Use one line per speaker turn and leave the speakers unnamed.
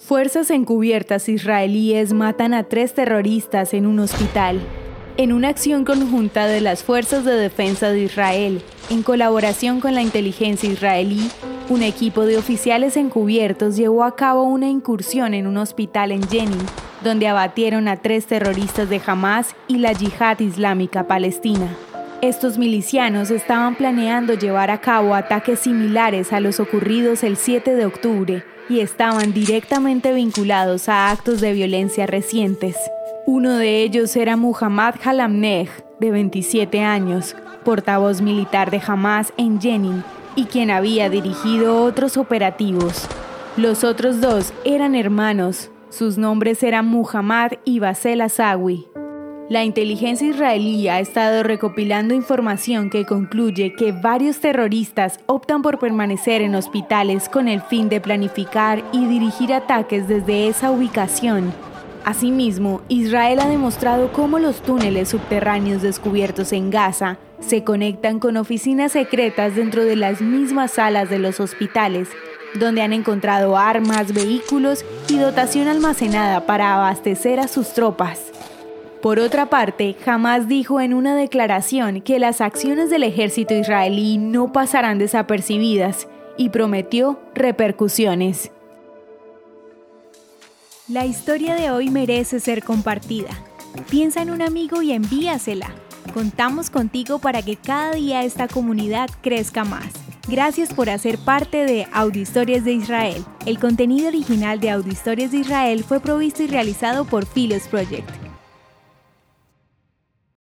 Fuerzas encubiertas israelíes matan a tres terroristas en un hospital. En una acción conjunta de las Fuerzas de Defensa de Israel, en colaboración con la inteligencia israelí, un equipo de oficiales encubiertos llevó a cabo una incursión en un hospital en Jenin, donde abatieron a tres terroristas de Hamas y la Yihad Islámica Palestina. Estos milicianos estaban planeando llevar a cabo ataques similares a los ocurridos el 7 de octubre y estaban directamente vinculados a actos de violencia recientes. Uno de ellos era Muhammad Halamneh, de 27 años, portavoz militar de Hamas en Jenin y quien había dirigido otros operativos. Los otros dos eran hermanos, sus nombres eran Muhammad y Basel Asawi. La inteligencia israelí ha estado recopilando información que concluye que varios terroristas optan por permanecer en hospitales con el fin de planificar y dirigir ataques desde esa ubicación. Asimismo, Israel ha demostrado cómo los túneles subterráneos descubiertos en Gaza se conectan con oficinas secretas dentro de las mismas salas de los hospitales, donde han encontrado armas, vehículos y dotación almacenada para abastecer a sus tropas. Por otra parte, jamás dijo en una declaración que las acciones del ejército israelí no pasarán desapercibidas y prometió repercusiones. La historia de hoy merece ser compartida. Piensa en un amigo y envíasela. Contamos contigo para que cada día esta comunidad crezca más. Gracias por hacer parte de Audio Historias de Israel. El contenido original de Audio Historias de Israel fue provisto y realizado por Philos Project.